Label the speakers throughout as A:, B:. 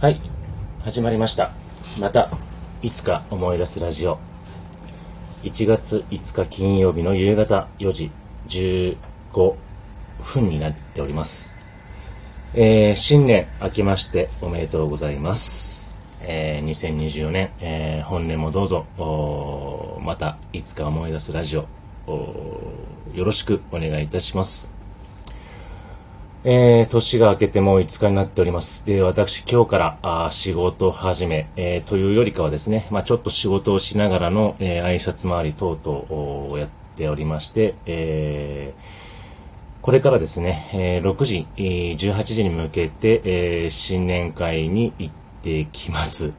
A: はい、始まりました。また、いつか思い出すラジオ。1月5日金曜日の夕方4時15分になっております。えー、新年明けましておめでとうございます。えー、2024年、えー、本年もどうぞ、また、いつか思い出すラジオ、よろしくお願いいたします。えー、年が明けてもう5日になっております。で、私今日からあ仕事を始め、えーというよりかはですね、まあちょっと仕事をしながらの、えー挨拶回り等々をやっておりまして、えーこれからですね、えー6時、18時に向けて、新年会に行ってきます。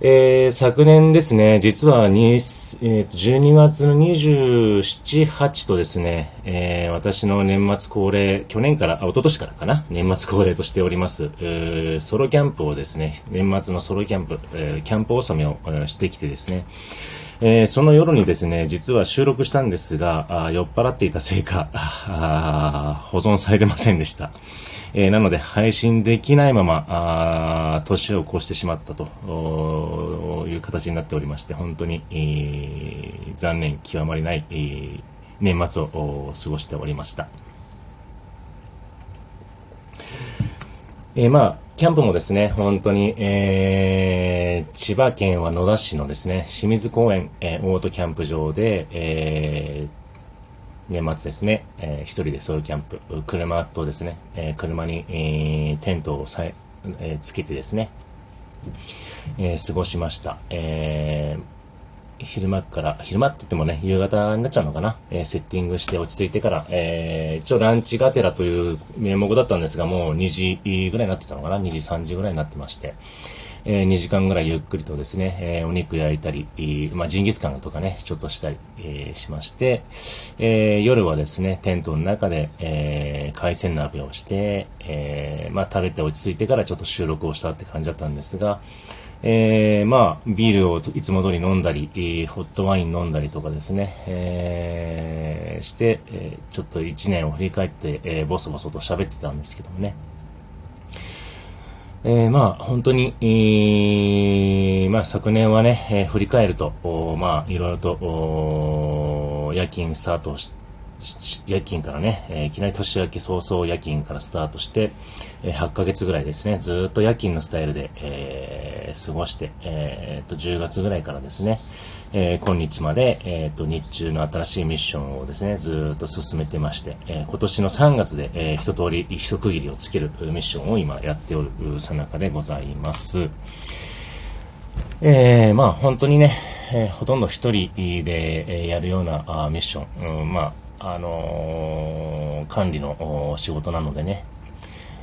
A: えー昨年ですね、実はに、えー12月の27、8とですね、えー私の年末恒例、去年から、あ、一昨年からかな、年末恒例としております、ソロキャンプをですね、年末のソロキャンプ、えーキャンプ納めをしてきてですね、えーその夜にですね、実は収録したんですが、あ酔っ払っていたせいか、保存されてませんでした。えーなので配信できないまま、あ年を越してしまったとおーいう形になっておりまして、本当に、えー残念極まりない、えー年末をお過ごしておりました。えーまあ、キャンプもですね、本当に、えー、千葉県は野田市のですね、清水公園、えーオートキャンプ場で、えー年末ですね、えー一人でソロキャンプ、車とですね、えー車に、えーテントをさえ、えーつけてですね、えー過ごしました。えー昼間から、昼間って言ってもね、夕方になっちゃうのかな、えーセッティングして落ち着いてから、えー一応ランチがてらという名目だったんですが、もう2時ぐらいになってたのかな ?2 時、3時ぐらいになってまして、え2時間ぐらいゆっくりとですね、えーお肉焼いたり、えーまあ、ジンギスカンとかね、ちょっとしたり、えーしまして、え夜はですね、テントの中で、え海鮮鍋をして、えまあ、食べて落ち着いてからちょっと収録をしたって感じだったんですが、えーまあ、ビールをいつも通り飲んだり、えーホットワイン飲んだりとかですね、えーして、えちょっと一年を振り返って、えーボソボソと喋ってたんですけどもね。えーまあ、本当に、えーまあ、昨年はね、えー振り返ると、おまあ、いろいろと、お夜勤スタートし、夜勤からね、えーいきなり年明け早々夜勤からスタートして、えー8ヶ月ぐらいですね、ずっと夜勤のスタイルで、えー過ごして、えーっと、10月ぐらいからですね、えー今日まで、えーっと、日中の新しいミッションをですね、ずっと進めてまして、えー今年の3月で、えー一通り、一区切りをつけるミッションを今やっておるさなかでございます。えー、まあ本当にね、えーほとんど一人で、えーやるようなあミッション、うん、まあ、あのー管理の仕事なのでね、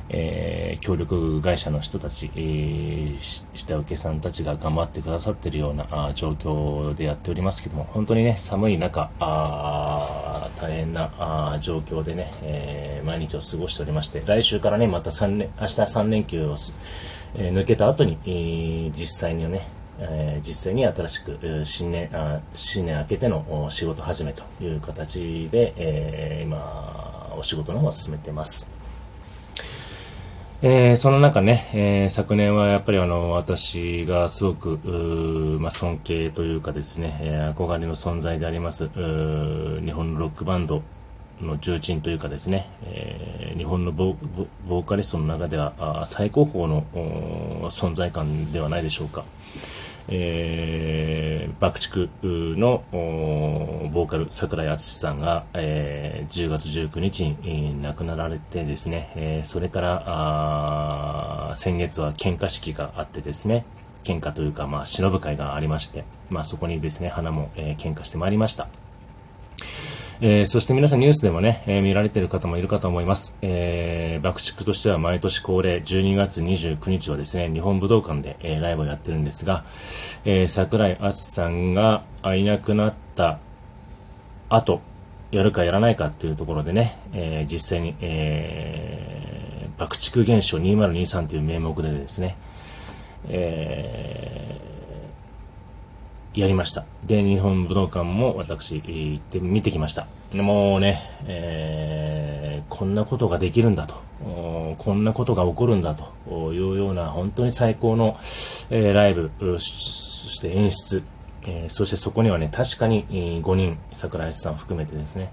A: えー協力会社の人たち、えー下請けさんたちが頑張ってくださっているようなあ状況でやっておりますけども、本当にね、寒い中、あ大変なあ状況でね、えー毎日を過ごしておりまして、来週からね、また3年、明日3連休を、えー抜けた後に、えー実際にね、えー実際に新しく、新年、あ新年明けての仕事始めという形で、えー今、お仕事の方を進めてます。えーその中ね、えー昨年はやっぱりあの、私がすごく、まあ、尊敬というかですね、えー憧れの存在であります、日本のロックバンドの重鎮というかですね、えー日本のボーカリストの中では最高峰の存在感ではないでしょうか。えー、爆竹のボーカル桜井敦さんが、えー10月19日に、亡くなられてですね、えーそれから先月は喧嘩式があってですね、喧嘩というか、まあ、忍ぶ会がありまして、まあ、そこにですね、花も、えー喧嘩してまいりました。えーそして皆さんニュースでもね、えー見られてる方もいるかと思います。えー爆竹としては毎年恒例12月29日はですね、日本武道館で、えーライブをやってるんですが、えー桜井敦さんがいなくなった後、やるかやらないかっていうところでね、えー実際に、えー爆竹現象2023という名目でですね、えーやりました。で、日本武道館も私、行って見てきました。もうね、えーこんなことができるんだと。こんなことが起こるんだというような本当に最高の、えー、ライブ、そして演出、えー、そしてそこにはね、確かに5人、桜井さん含めてですね、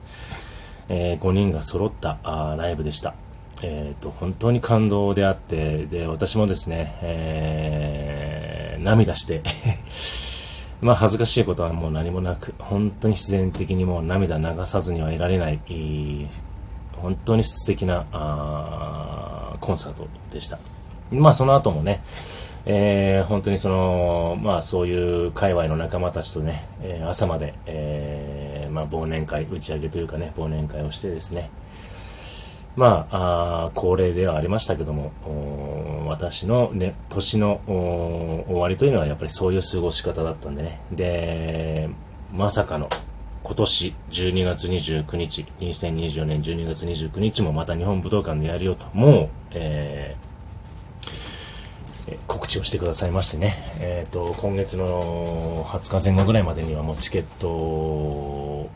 A: えー、5人が揃ったあライブでした。えっ、ー、と、本当に感動であって、で、私もですね、えー、涙してまあ恥ずかしいことはもう何もなく、本当に自然的にもう涙流さずにはいられない、本当に素敵なあコンサートでした。まあその後もね、えー、本当にその、まあそういう界隈の仲間たちとね、えー、朝まで、えー、まあ忘年会、打ち上げというかね、忘年会をしてですね、まあ、あ恒例ではありましたけども、私の、ね、年の終わりというのはやっぱりそういう過ごし方だったんでね。で、まさかの今年12月29日、2024年12月29日もまた日本武道館でやるよと、もう、えー、告知をしてくださいましてね、えっ、ー、と、今月の20日前後ぐらいまでにはもうチケット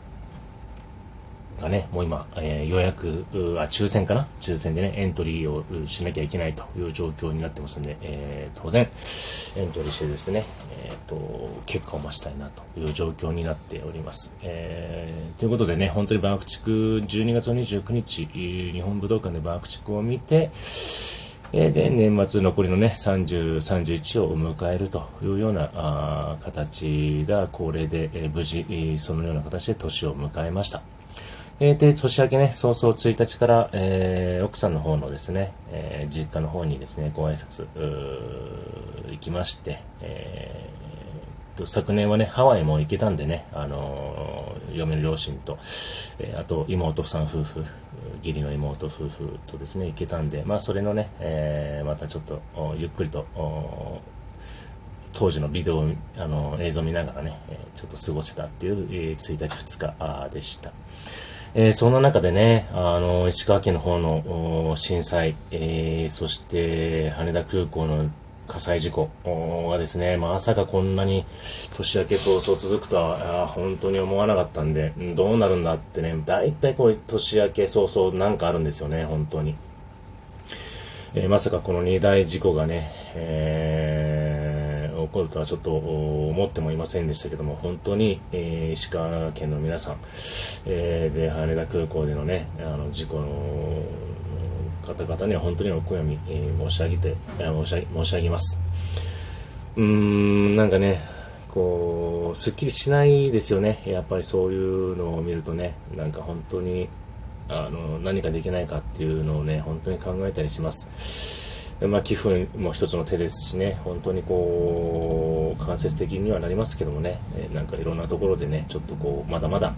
A: がね、もう今、えー、予約、あ、抽選かな？抽選でね、エントリーをしなきゃいけないという状況になってますんで、えー、当然、エントリーしてですね、えっ、ー、と、結果を待ちたいなという状況になっております。えー、ということでね、本当にバーク地区、12月29日、日本武道館でバーク地区を見て、えで、年末残りのね、30、31を迎えるというようなあ形が恒例で、えー、無事、そのような形で年を迎えました。えー、で、年明けね、早々1日から、えー、奥さんの方のですね、えー、実家の方にですね、ご挨拶、行きまして、えー、昨年はね、ハワイも行けたんでね、あのー、嫁の両親と、えー、あと妹さん夫婦、義理の妹夫婦とですね、行けたんで、まあ、それのね、えー、またちょっと、ゆっくりと、当時のビデオ、あの、映像見ながらね、ちょっと過ごせたっていう、えー、1日2日でした。えー、そんな中でね、あの、石川県の方の震災、えー、そして羽田空港の火災事故がですね、まさかこんなに年明け早々続くとは本当に思わなかったんで、どうなるんだってね、大体こう年明け早々なんかあるんですよね、本当に。えー、まさかこの2大事故がね、えーこるとはちょっと思ってもいませんでしたけども、本当に、えー、石川県の皆さん、えー、で、羽田空港でのね、あの、事故の方々には本当にお悔やみ、えー、申し上げて、申し、申し上げます。うーん、なんかね、こう、すっきりしないですよね。やっぱりそういうのを見るとね、なんか本当に、あの、何かできないかっていうのをね、本当に考えたりします。まあ、寄付も一つの手ですしね、本当にこう、間接的にはなりますけどもね、え、なんかいろんなところでね、ちょっとこう、まだまだ、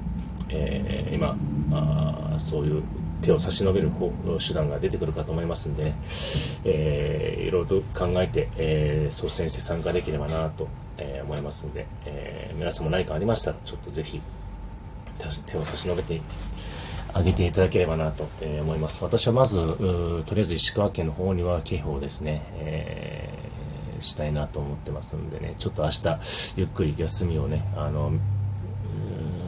A: えー、今あ、そういう手を差し伸べる方手段が出てくるかと思いますんでね、えー、いろいろと考えて、えー、率先して参加できればなと、えー、思いますんで、えー、皆さんも何かありましたら、ちょっとぜひ、手を差し伸べて上げていただければなと、え思います。私はまず、とりあえず石川県の方には警報ですね、えー、したいなと思ってますんでね、ちょっと明日、ゆっくり休みをね、あの、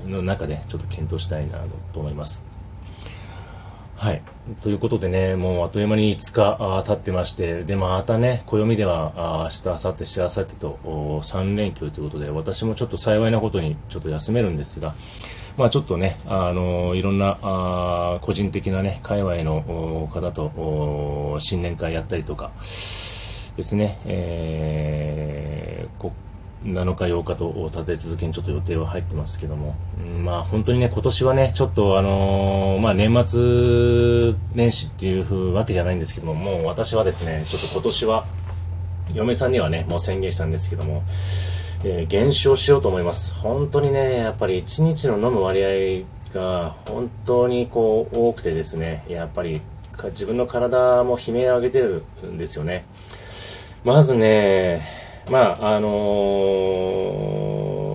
A: の中でちょっと検討したいなと思います。はい。ということでね、もうあっという間に5日経ってまして、で、またね、暦では明日、明後日、しあさってと3連休ということで、私もちょっと幸いなことにちょっと休めるんですが、まあちょっとね、あの、いろんな、あ個人的なね、界隈の方と新年会やったりとかですね、えー、7日8日と立て続けにちょっと予定は入ってますけども、うん、まあ本当にね、今年はね、ちょっとあのー、まあ年末年始っていうわけじゃないんですけども、もう私はですね、ちょっと今年は、嫁さんにはね、もう宣言したんですけども、えー、減少しようと思います。本当にね、やっぱり1日の飲む割合が本当にこう多くてですね、やっぱり自分の体も悲鳴を上げてるんですよね。まずね、まあ、あの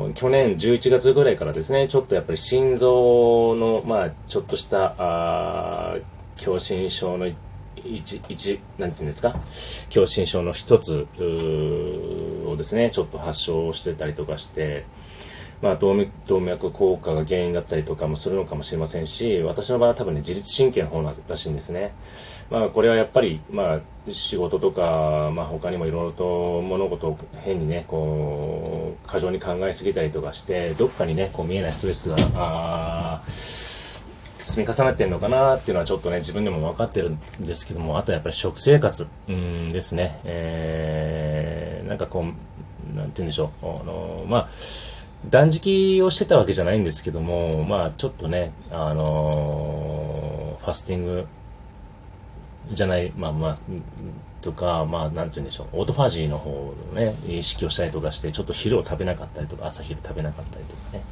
A: ー、去年11月ぐらいからですね、ちょっとやっぱり心臓の、まあ、ちょっとした、あ狭心症の一、一、なんていうんですか、狭心症の一つをですね、ちょっと発症してたりとかして、まあ、動脈硬化が原因だったりとかもするのかもしれませんし、私の場合は多分ね、自律神経の方らしいんですね。まあ、これはやっぱり、まあ、仕事とか、まあ、他にもいろいろと物事を変にね、こう、過剰に考えすぎたりとかして、どっかにね、こう見えないストレスが、あ積み重なってるのかなっていうのはちょっとね、自分でも分かってるんですけども、あとやっぱり食生活、うんですね。えー、なんかこう、なんて言うんでしょう。あの、まあ、断食をしてたわけじゃないんですけども、まあちょっとね、あのー、ファスティングじゃない、まあまあ、とか、まあなんて言うんでしょう、オートファジーの方をね、意識をしたりとかして、ちょっと昼を食べなかったりとか、朝昼食べなかったりとかね、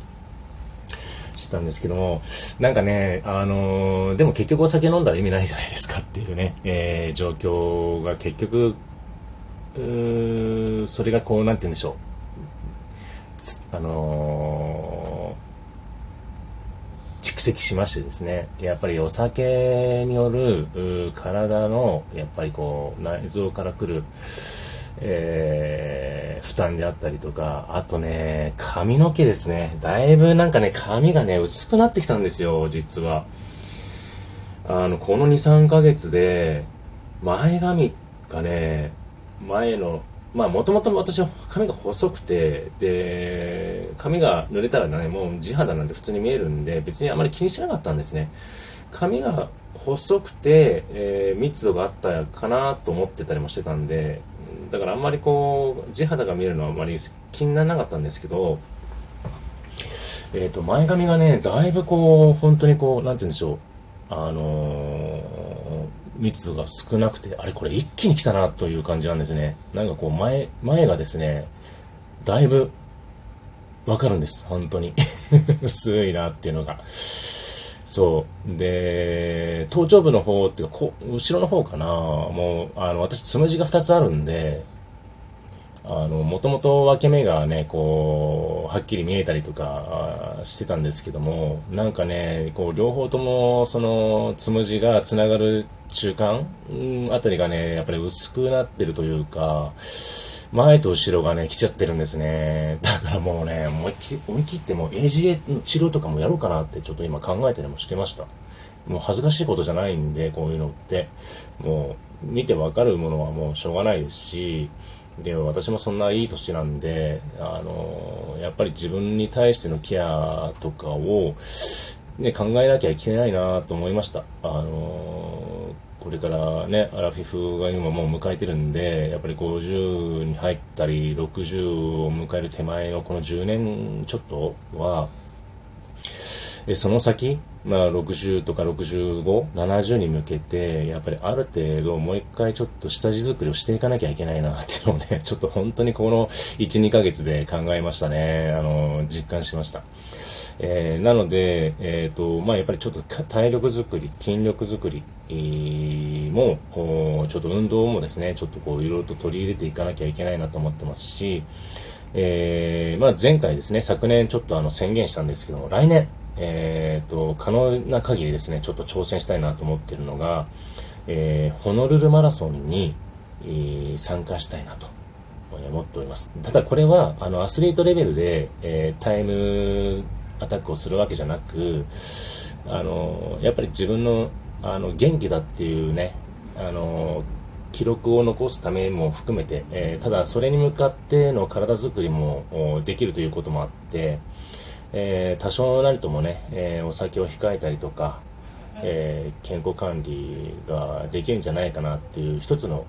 A: してたんですけども、なんかね、あのー、でも結局お酒飲んだら意味ないじゃないですかっていうね、えー、状況が結局、それがこう、なんて言うんでしょう、あのー、蓄積しましてですね、やっぱりお酒による体の、やっぱりこう、内臓から来る、えー、負担であったりとか、あとね、髪の毛ですね。だいぶなんかね、髪がね、薄くなってきたんですよ、実は。あの、この2、3ヶ月で、前髪がね、前のまあ、もともと私は髪が細くて、で、髪が濡れたらね、もう地肌なんて普通に見えるんで、別にあまり気にしなかったんですね。髪が細くて、えー、密度があったかなと思ってたりもしてたんで、だからあんまりこう、地肌が見えるのはあまり気にならなかったんですけど、えっ、ー、と、前髪がね、だいぶこう、本当にこう、なんて言うんでしょう、あのー密度が少なくて、あれこれ一気に来たなという感じなんですね。なんかこう前、前がですね、だいぶわかるんです。本当に。薄いなっていうのが。そう。で、頭頂部の方っていうか、こ後ろの方かな。もう、あの、私、つむじが2つあるんで、あの、もともと分け目がね、こう、はっきり見えたりとかしてたんですけども、なんかね、こう、両方とも、その、つむじがつながる中間、うん、あたりがね、やっぱり薄くなってるというか、前と後ろがね、来ちゃってるんですね。だからもうね、思い切思い切ってもう AGA の治療とかもやろうかなってちょっと今考えたりもしてました。もう恥ずかしいことじゃないんで、こういうのって。もう、見てわかるものはもうしょうがないですし、で、私もそんないい年なんで、あの、やっぱり自分に対してのケアとかを、ね、考えなきゃいけないなと思いました。あの、これからね、アラフィフが今もう迎えてるんで、やっぱり50に入ったり、60を迎える手前のこの10年ちょっとは、その先、まあ、60とか65、70に向けて、やっぱりある程度もう一回ちょっと下地作りをしていかなきゃいけないなっていうのをね、ちょっと本当にこの1、2ヶ月で考えましたね。あの、実感しました。えー、なので、えっ、ー、と、まあ、やっぱりちょっと体力作り、筋力作り、も、ちょっと運動もですね、ちょっとこう、いろいろと取り入れていかなきゃいけないなと思ってますし、えー、まあ、前回ですね、昨年ちょっとあの宣言したんですけども、来年、えっ、ー、と、可能な限りですね、ちょっと挑戦したいなと思ってるのが、えー、ホノルルマラソンに、えー、参加したいなと思っております。ただこれは、あの、アスリートレベルで、えー、タイムアタックをするわけじゃなく、あの、やっぱり自分の、あの、元気だっていうね、あの、記録を残すためも含めて、えー、ただそれに向かっての体づくりもできるということもあって、えー、多少なりともね、えー、お酒を控えたりとか、え、健康管理ができるんじゃないかなっていう一つの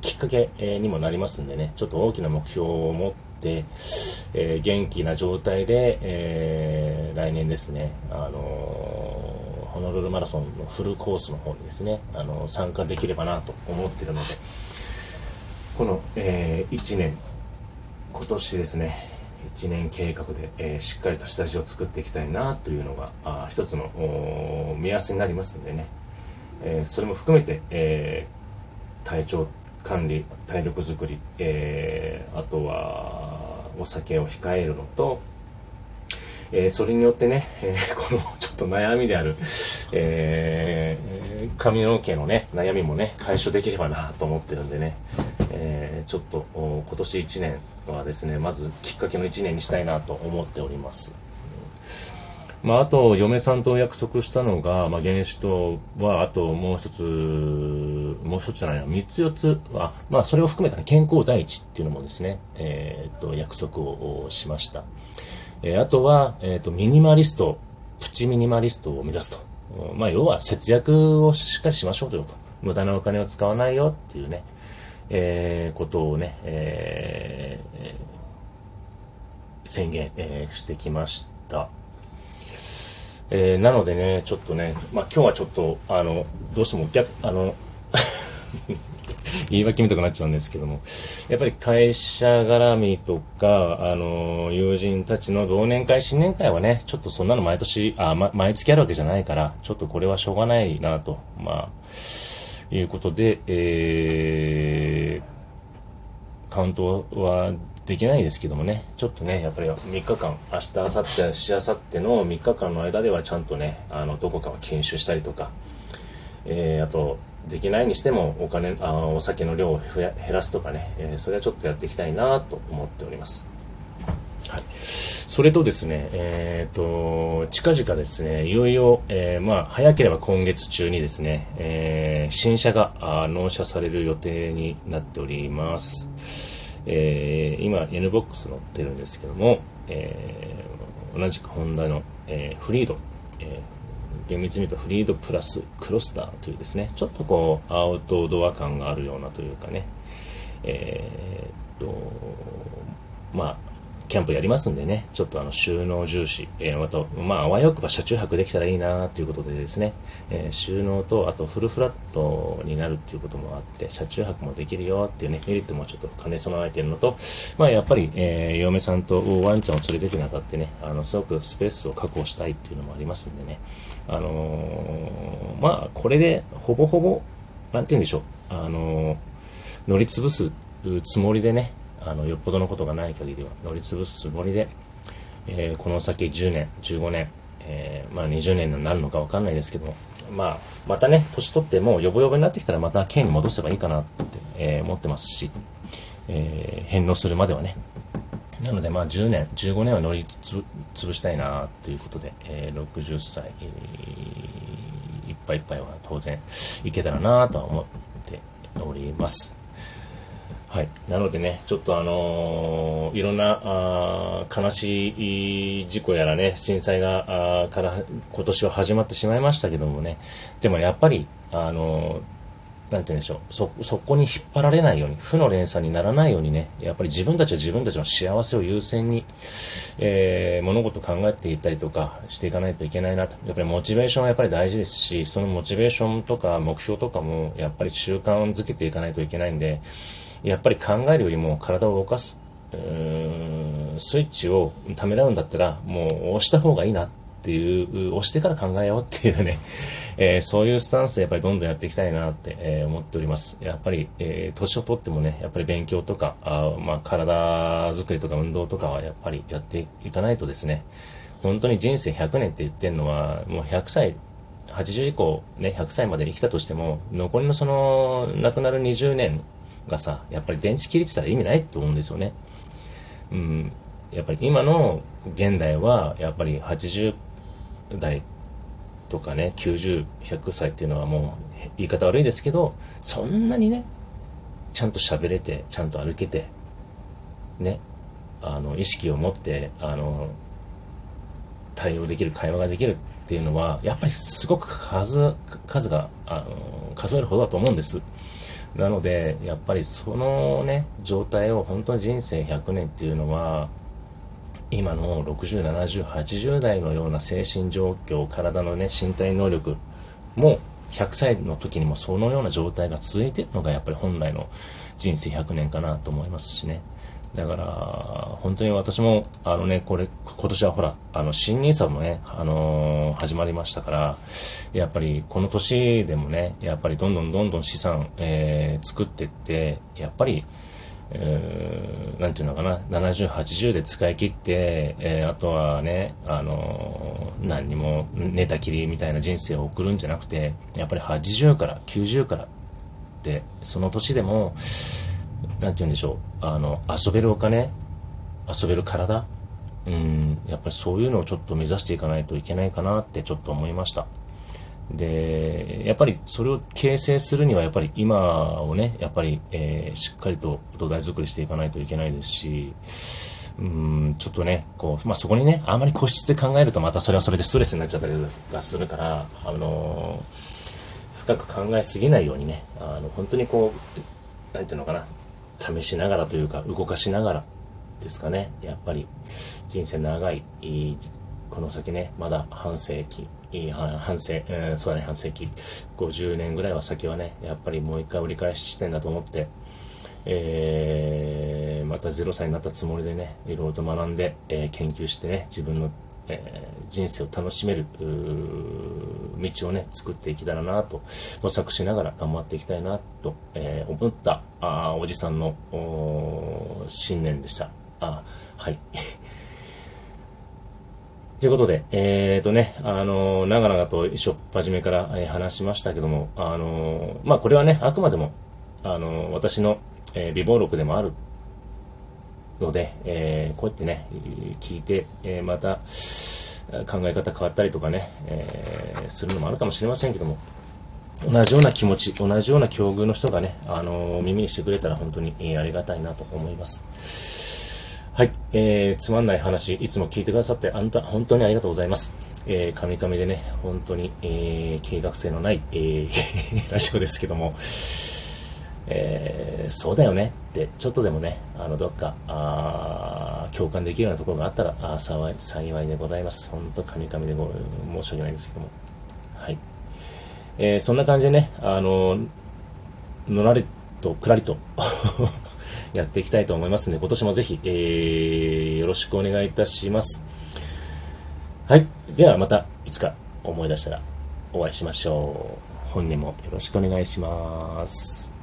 A: きっかけにもなりますんでね、ちょっと大きな目標を持って、えー、元気な状態で、えー、来年ですね、あの、ホノルルマラソンのフルコースの方にですね、あの参加できればなと思っているので、この、え1年、今年ですね、1年計画で、えー、しっかりと下地を作っていきたいなというのがあ一つの目安になりますんでね、えー、それも含めて、えー、体調管理体力づくり、えあとはお酒を控えるのと、えそれによってね、えこの ちょっと悩みである、えー髪の毛のね悩みもね解消できればなと思ってるんでね、えー、ちょっと今年1年はですね、まずきっかけの1年にしたいなと思っております。まあ、あと、嫁さんと約束したのが、まあ、原子とは、あともう一つ、もう一つじゃないな、三つ四つは、まあ、それを含めた、健康第一っていうのもですね、えー、っと、約束をしました。えー、あとは、えー、っと、ミニマリスト、プチミニマリストを目指すと。まあ、要は節約をしっかりしましょうということ。無駄なお金を使わないよっていうね、えー、ことをね、えー、宣言、えー、してきました。えー、なのでね、ちょっとね、まあ、今日はちょっと、あの、どうしても、あの、言い訳みたくなっちゃうんですけども、やっぱり会社絡みとか、あの、友人たちの同年会、新年会はね、ちょっとそんなの毎年、あ、ま、毎月あるわけじゃないから、ちょっとこれはしょうがないなと、まあ、いうことで、えー、カウントはできないですけどもね、ちょっとね、やっぱり3日間、明日、明後日、しあさっての3日間の間ではちゃんとね、あの、どこかは研修したりとか、えー、あと、できないにしてもお金、あお酒の量を減らすとかね、えー、それはちょっとやっていきたいなと思っております。はい。それとですね、えっ、ー、と、近々ですね、いよいよ、えー、まあ、早ければ今月中にですね、えー、新車が納車される予定になっております。えー、今 NBOX 乗ってるんですけども、えー、同じくホンダの、えー、フリード、えー、厳密に言うとフリードプラスクロスターというですね、ちょっとこうアウトドア感があるようなというかね、えー、っと、まあ、キャンプやりますんでね、ちょっとあの収納重視、えー、また、まあ、あわよくば車中泊できたらいいなということでですね、えー、収納と、あとフルフラットになるっていうこともあって、車中泊もできるよっていうね、メリットもちょっと兼ね備えてるのと、まあ、やっぱり、えー、嫁さんとワンちゃんを連れてくにあたってね、あの、すごくスペースを確保したいっていうのもありますんでね、あのまあ、これで、ほぼほぼ、なんて言うんでしょう、あの乗り潰すつもりでね、あの、よっぽどのことがない限りは乗り潰すつもりで、えー、この先10年、15年、えー、まあ20年になるのかわかんないですけども、まあ、またね、年取ってもよぼよぼになってきたらまた県に戻せばいいかなって、えー、思ってますし、えー、返納するまではね。なのでまあ10年、15年は乗り潰したいなということで、えー、60歳、えー、いっぱいいっぱいは当然いけたらなとは思っております。はい。なのでね、ちょっとあのー、いろんな、あ悲しい事故やらね、震災が、あから今年は始まってしまいましたけどもね、でもやっぱり、あのー、なんて言うんでしょう、そ、そこに引っ張られないように、負の連鎖にならないようにね、やっぱり自分たちは自分たちの幸せを優先に、えー、物事を考えていったりとかしていかないといけないなと。やっぱりモチベーションはやっぱり大事ですし、そのモチベーションとか目標とかも、やっぱり習慣づけていかないといけないんで、やっぱり考えるよりも体を動かす、スイッチをためらうんだったら、もう押した方がいいなっていう、押してから考えようっていうね、えー、そういうスタンスでやっぱりどんどんやっていきたいなって、えー、思っております。やっぱり、えー、年をとってもね、やっぱり勉強とか、あまあ、体づくりとか運動とかはやっぱりやっていかないとですね、本当に人生100年って言ってるのは、もう100歳80以降、ね、100歳まで生きたとしても、残りのその、亡くなる20年がさ、やっぱり電池切れてたら意味ないと思うんですよね。うん。やっぱり今の現代は、やっぱり80代とかね、90、100歳っていうのはもう言い方悪いですけど、そんなにね、ちゃんと喋れて、ちゃんと歩けて、ね、あの、意識を持って、あの、対応できる、会話ができるっていうのは、やっぱりすごく数、数が、あの、数えるほどだと思うんです。なので、やっぱりそのね、状態を本当に人生100年っていうのは、今の60、70、80代のような精神状況、体のね、身体能力も、100歳の時にもそのような状態が続いてるのがやっぱり本来の人生100年かなと思いますしね。だから、本当に私も、あのね、これ、今年はほら、あの、新ニーサもね、あのー、始まりましたから、やっぱり、この年でもね、やっぱりどんどんどんどん資産、えー、作ってって、やっぱり、えー、なんていうのかな、70、80で使い切って、えー、あとはね、あのー、何にも寝たきりみたいな人生を送るんじゃなくて、やっぱり80から90からって、その年でも、なんて言うんでしょう、あの、遊べるお金、遊べる体、うん、やっぱりそういうのをちょっと目指していかないといけないかなってちょっと思いました。で、やっぱりそれを形成するには、やっぱり今をね、やっぱり、えー、しっかりと土台作りしていかないといけないですし、うん、ちょっとね、こう、まあ、そこにね、あまり個室で考えるとまたそれはそれでストレスになっちゃったりがするから、あのー、深く考えすぎないようにね、あの、本当にこう、なんていうのかな、試しながらというか、動かしながらですかね、やっぱり人生長い、この先ね、まだ半世紀、半世、えー、そうだね、半世紀、50年ぐらいは先はね、やっぱりもう一回折り返し地点だと思って、えー、また0歳になったつもりでね、いろいろと学んで、えー、研究してね、自分の、えー、人生を楽しめる、道をね、作っていけたらなと、模索しながら頑張っていきたいなと、えー、思ったあおじさんの信念でした。あはい。ということで、えっ、とね、あの、長々と一緒初めから、えー、話しましたけども、あの、まあ、これはね、あくまでも、あの、私の、えー、備忘録でもあるので、えー、こうやってね、聞いて、えー、また、考え方変わったりとかね、えー、するのもあるかもしれませんけども、同じような気持ち、同じような境遇の人がね、あの耳にしてくれたら本当に、ありがたいなと思います。はい、えー、つまんない話、いつも聞いてくださって、あんた、本当にありがとうございます。えー、カミカミでね、本当に、えー、計画性のない、えー、ラジオですけども、えー、そうだよねって、ちょっとでもね、あの、どっか、あ共感できるようなところがあったら、あ幸い、幸いでございます。本当、カミカミでご申し訳ないんですけども。はい。えー、そんな感じでね、あの、のらりと、くらりと やっていきたいと思いますので、今年もぜひ、えー、よろしくお願いいたします。はい。ではまた、いつか思い出したらお会いしましょう。本年もよろしくお願いします。